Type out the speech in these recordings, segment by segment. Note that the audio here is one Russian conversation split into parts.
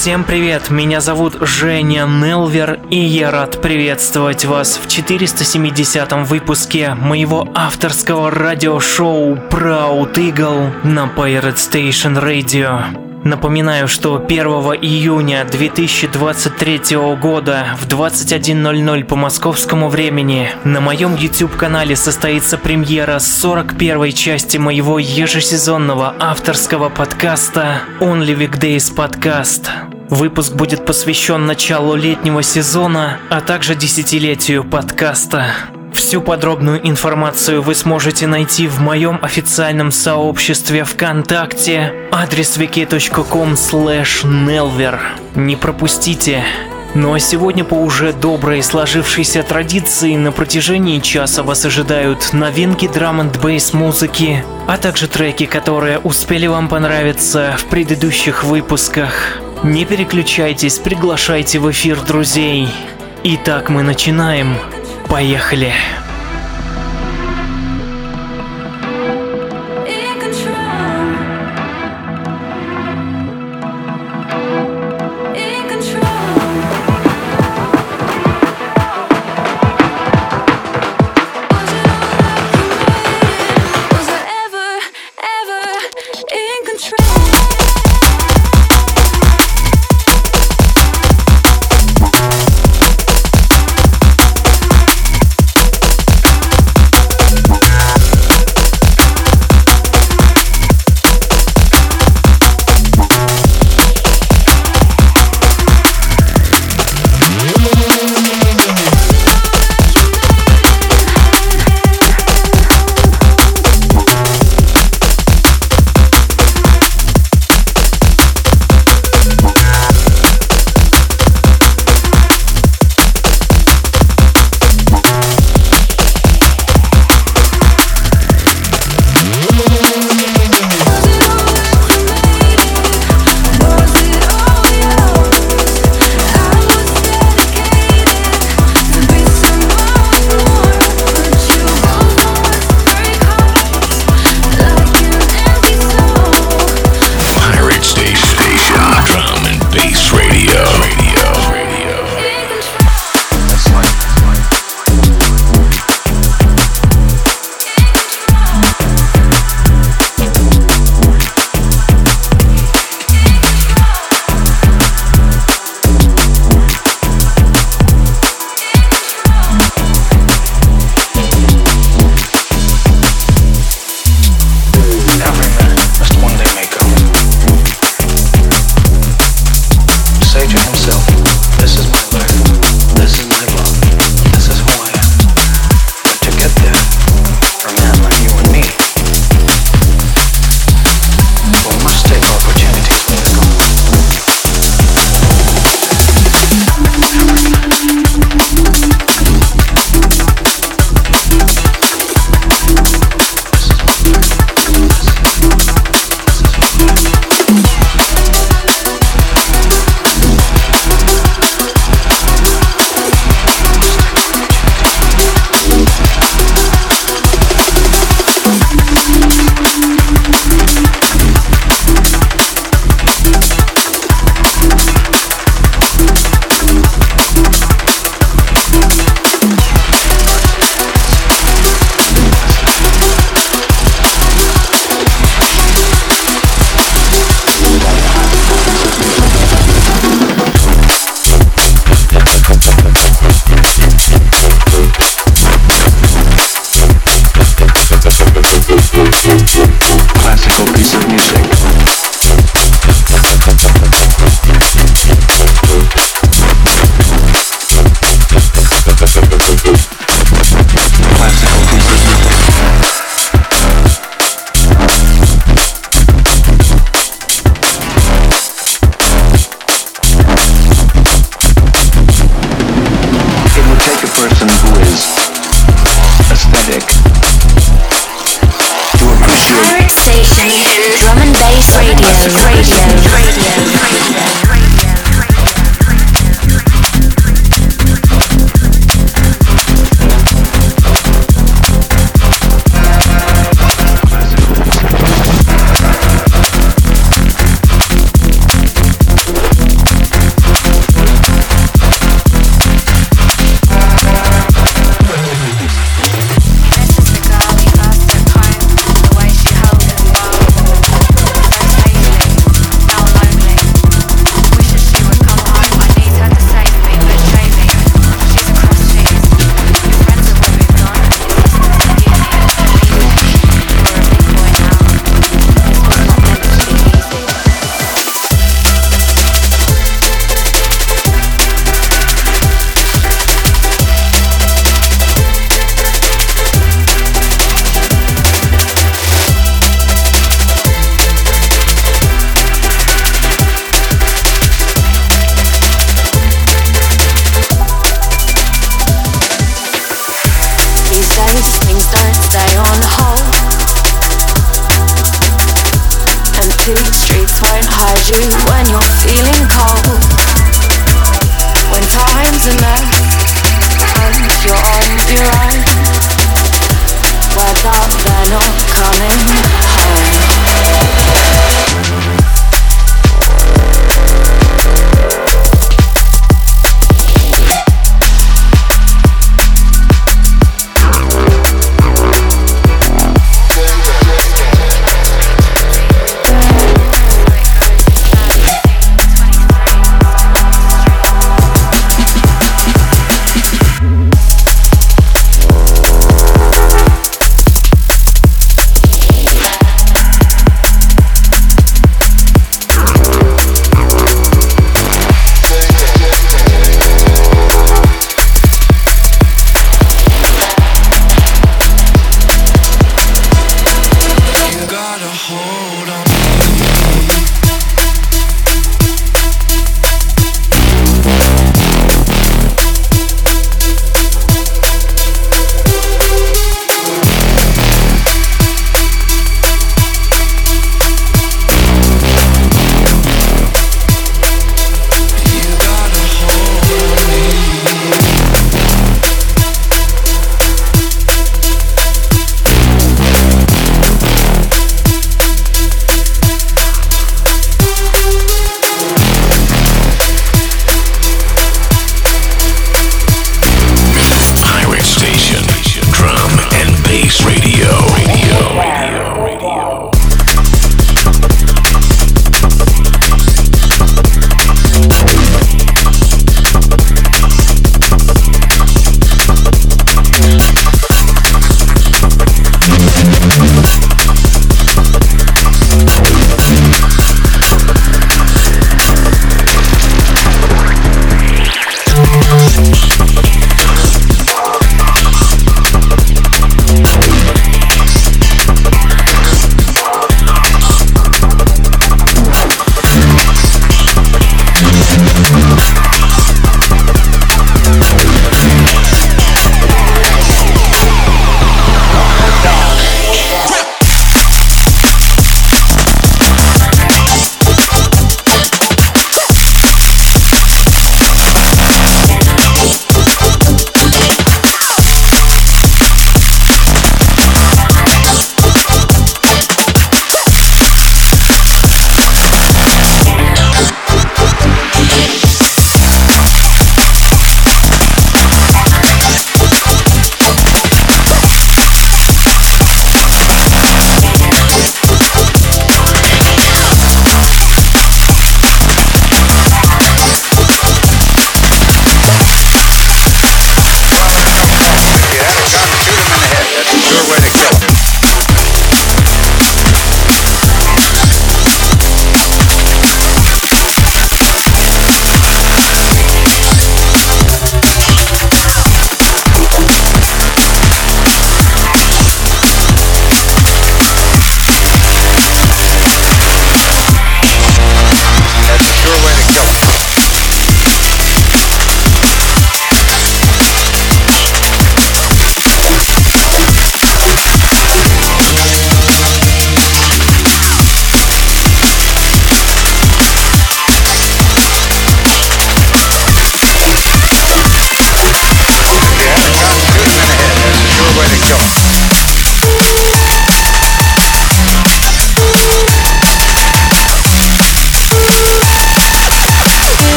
Всем привет, меня зовут Женя Нелвер, и я рад приветствовать вас в 470 выпуске моего авторского радиошоу Proud Eagle на Pirate Station Radio. Напоминаю, что 1 июня 2023 года в 21.00 по московскому времени на моем YouTube-канале состоится премьера 41 части моего ежесезонного авторского подкаста Only Weekdays Podcast. Выпуск будет посвящен началу летнего сезона, а также десятилетию подкаста. Всю подробную информацию вы сможете найти в моем официальном сообществе ВКонтакте, адрес wiki.com nelver. Не пропустите! Ну а сегодня по уже доброй сложившейся традиции на протяжении часа вас ожидают новинки драм н бейс музыки, а также треки, которые успели вам понравиться в предыдущих выпусках. Не переключайтесь, приглашайте в эфир друзей. Итак, мы начинаем. Поехали!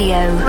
Radio.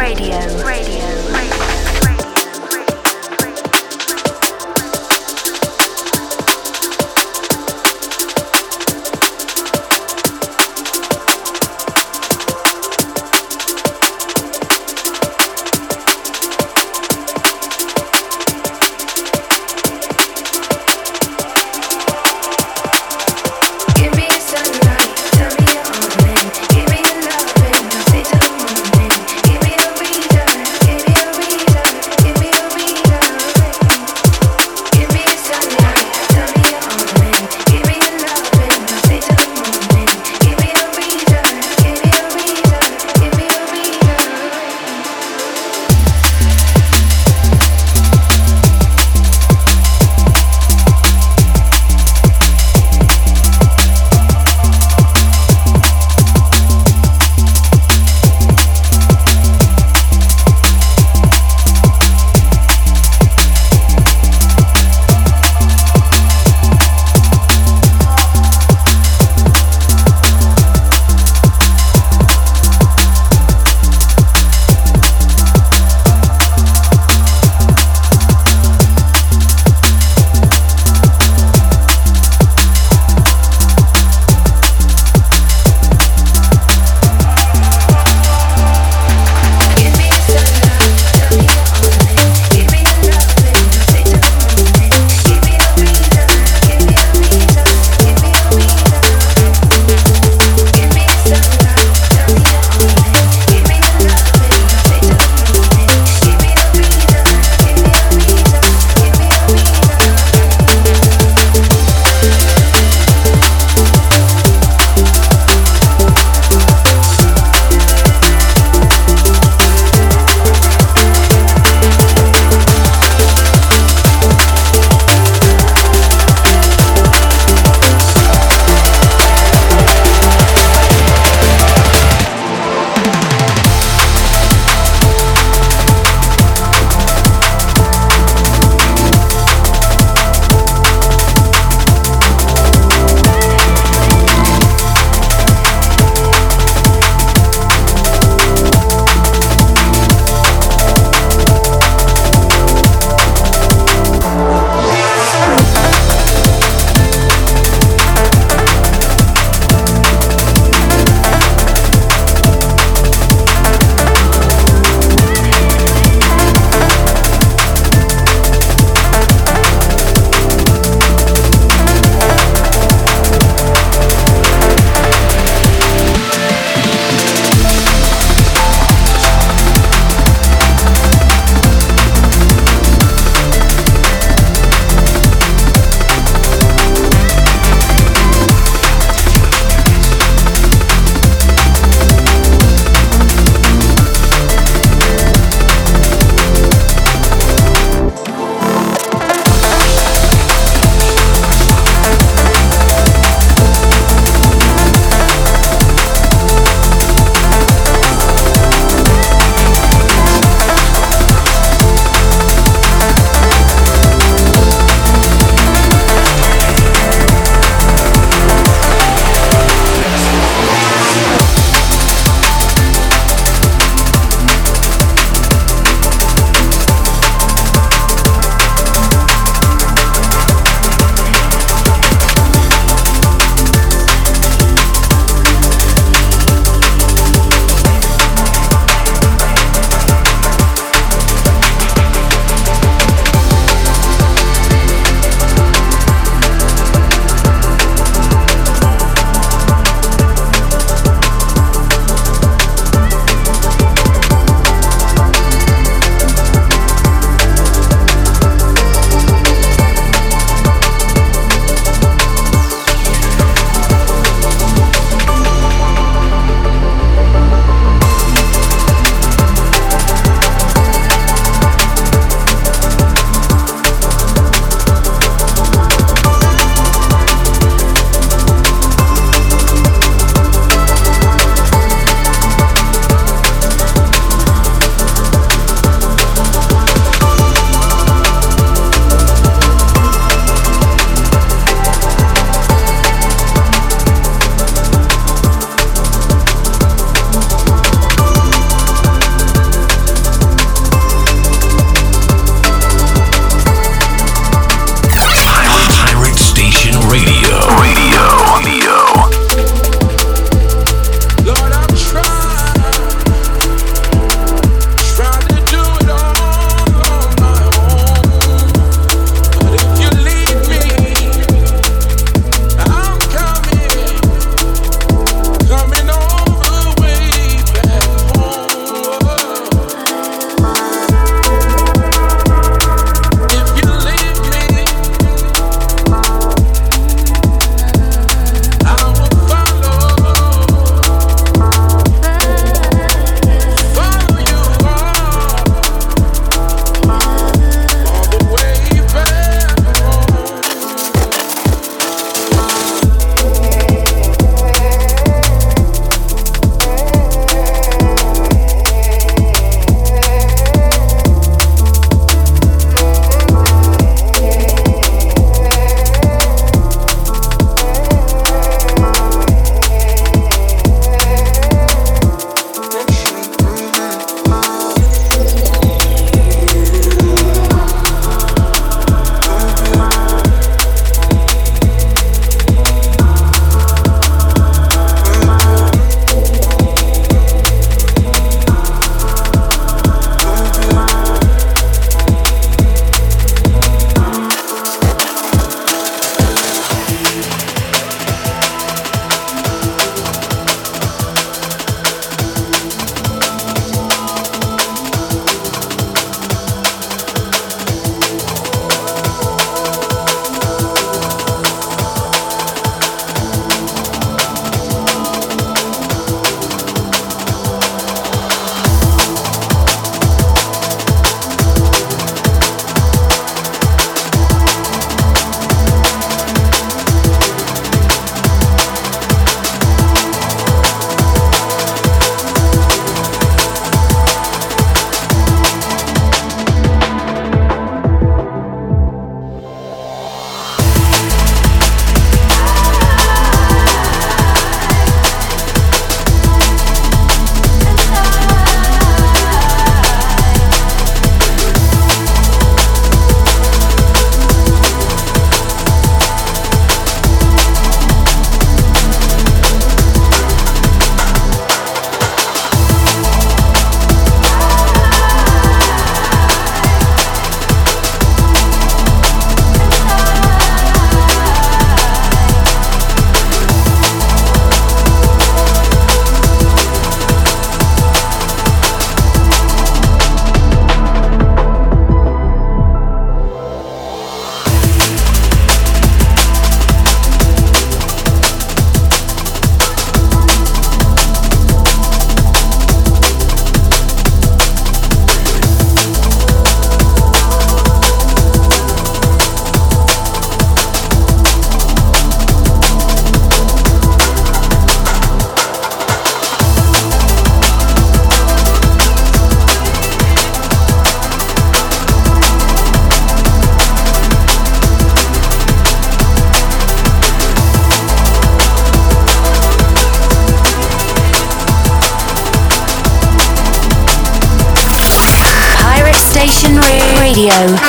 Radio.